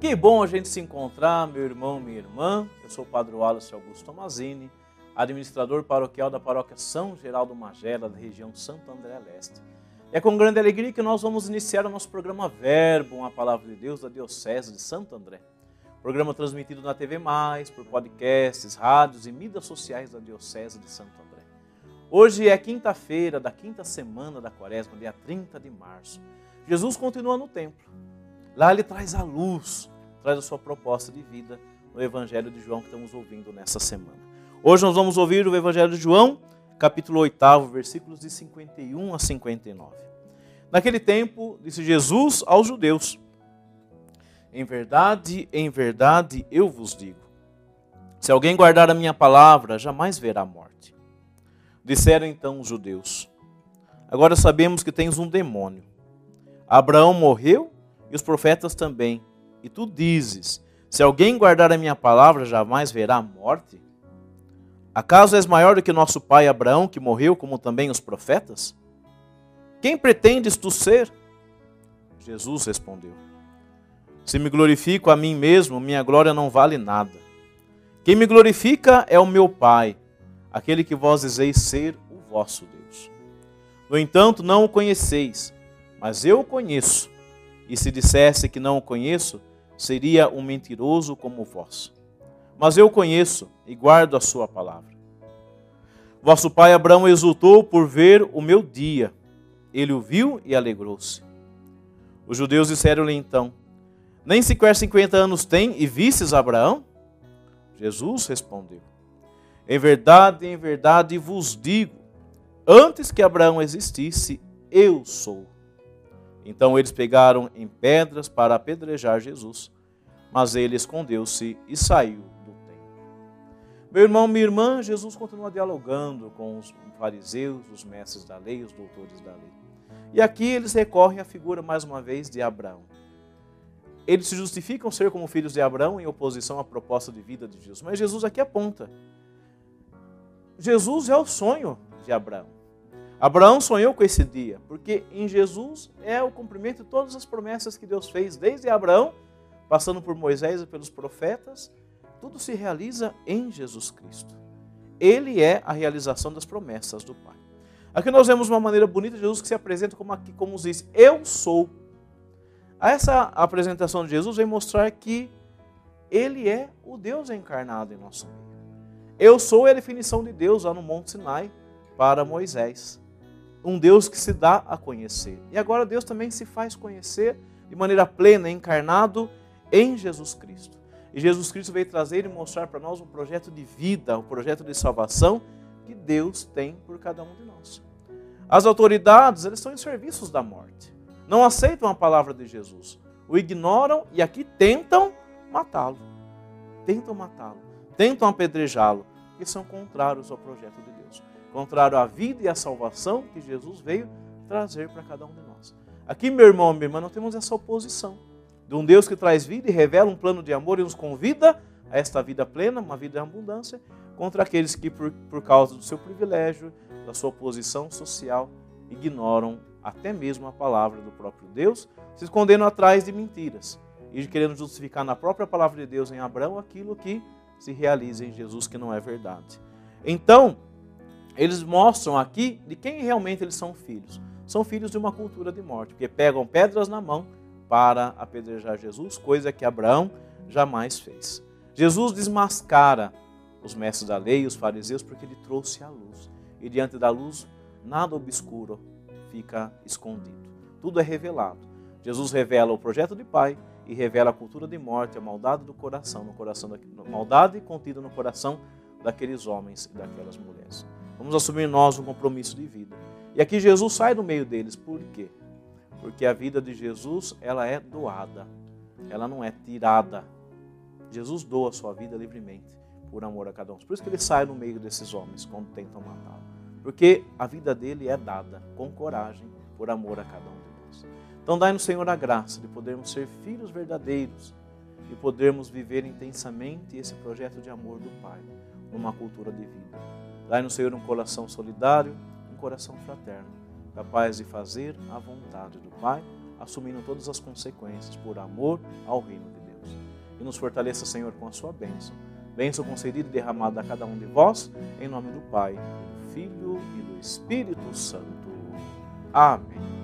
Que bom a gente se encontrar, meu irmão, minha irmã. Eu sou o Padre Wallace Augusto Tomazini, administrador paroquial da paróquia São Geraldo Magela, da região Santo André Leste. É com grande alegria que nós vamos iniciar o nosso programa Verbo, uma palavra de Deus da Diocese de Santo André. Programa transmitido na TV Mais, por podcasts, rádios e mídias sociais da Diocese de Santo André. Hoje é quinta-feira da quinta semana da quaresma, dia 30 de março. Jesus continua no templo. Lá ele traz a luz, traz a sua proposta de vida no Evangelho de João que estamos ouvindo nessa semana. Hoje nós vamos ouvir o Evangelho de João, capítulo 8, versículos de 51 a 59. Naquele tempo, disse Jesus aos judeus: Em verdade, em verdade eu vos digo: se alguém guardar a minha palavra, jamais verá morte. Disseram então os judeus: Agora sabemos que tens um demônio. Abraão morreu e os profetas também. E tu dizes: Se alguém guardar a minha palavra, jamais verá a morte? Acaso és maior do que nosso pai Abraão, que morreu, como também os profetas? Quem pretendes tu ser? Jesus respondeu: Se me glorifico a mim mesmo, minha glória não vale nada. Quem me glorifica é o meu Pai, aquele que vós dizeis ser o vosso Deus. No entanto, não o conheceis, mas eu o conheço e se dissesse que não o conheço, seria um mentiroso como vós. Mas eu conheço e guardo a sua palavra. Vosso pai Abraão exultou por ver o meu dia. Ele o viu e alegrou-se. Os judeus disseram-lhe então: Nem sequer cinquenta anos tem e vistes Abraão? Jesus respondeu: Em verdade, em verdade vos digo: antes que Abraão existisse, eu sou. Então eles pegaram em pedras para apedrejar Jesus, mas ele escondeu-se e saiu do templo. Meu irmão, minha irmã, Jesus continua dialogando com os fariseus, os mestres da lei, os doutores da lei. E aqui eles recorrem à figura, mais uma vez, de Abraão. Eles se justificam ser como filhos de Abraão em oposição à proposta de vida de Jesus. Mas Jesus aqui aponta. Jesus é o sonho de Abraão. Abraão sonhou com esse dia, porque em Jesus é o cumprimento de todas as promessas que Deus fez, desde Abraão, passando por Moisés e pelos profetas, tudo se realiza em Jesus Cristo. Ele é a realização das promessas do Pai. Aqui nós vemos uma maneira bonita de Jesus que se apresenta como aqui, como diz, eu sou. Essa apresentação de Jesus vem mostrar que ele é o Deus encarnado em nosso meio. Eu sou é a definição de Deus lá no Monte Sinai para Moisés um Deus que se dá a conhecer. E agora Deus também se faz conhecer de maneira plena, encarnado em Jesus Cristo. E Jesus Cristo veio trazer e mostrar para nós um projeto de vida, um projeto de salvação que Deus tem por cada um de nós. As autoridades, eles estão em serviços da morte. Não aceitam a palavra de Jesus. O ignoram e aqui tentam matá-lo. Tentam matá-lo. Tentam apedrejá-lo, que são contrários ao projeto de Deus contrário à vida e à salvação que Jesus veio trazer para cada um de nós. Aqui, meu irmão, minha irmã, nós temos essa oposição de um Deus que traz vida e revela um plano de amor e nos convida a esta vida plena, uma vida em abundância, contra aqueles que, por, por causa do seu privilégio, da sua posição social, ignoram até mesmo a palavra do próprio Deus, se escondendo atrás de mentiras e querendo justificar na própria palavra de Deus em Abraão aquilo que se realiza em Jesus que não é verdade. Então, eles mostram aqui de quem realmente eles são filhos. São filhos de uma cultura de morte, porque pegam pedras na mão para apedrejar Jesus, coisa que Abraão jamais fez. Jesus desmascara os mestres da lei, os fariseus, porque ele trouxe a luz. E diante da luz, nada obscuro fica escondido. Tudo é revelado. Jesus revela o projeto de Pai e revela a cultura de morte, a maldade do coração, no coração da, maldade contida no coração daqueles homens e daquelas mulheres. Vamos assumir nós um compromisso de vida. E aqui Jesus sai do meio deles. Por quê? Porque a vida de Jesus, ela é doada. Ela não é tirada. Jesus doa a sua vida livremente por amor a cada um. Por isso que ele sai no meio desses homens quando tentam matá-lo. Porque a vida dele é dada com coragem por amor a cada um de nós. Então dai-nos, Senhor, a graça de podermos ser filhos verdadeiros e podermos viver intensamente esse projeto de amor do Pai numa cultura de vida. Dai no Senhor um coração solidário, um coração fraterno, capaz de fazer a vontade do Pai, assumindo todas as consequências por amor ao reino de Deus. e nos fortaleça, Senhor, com a sua bênção. Bênção concedida e derramada a cada um de vós, em nome do Pai, do Filho e do Espírito Santo. Amém.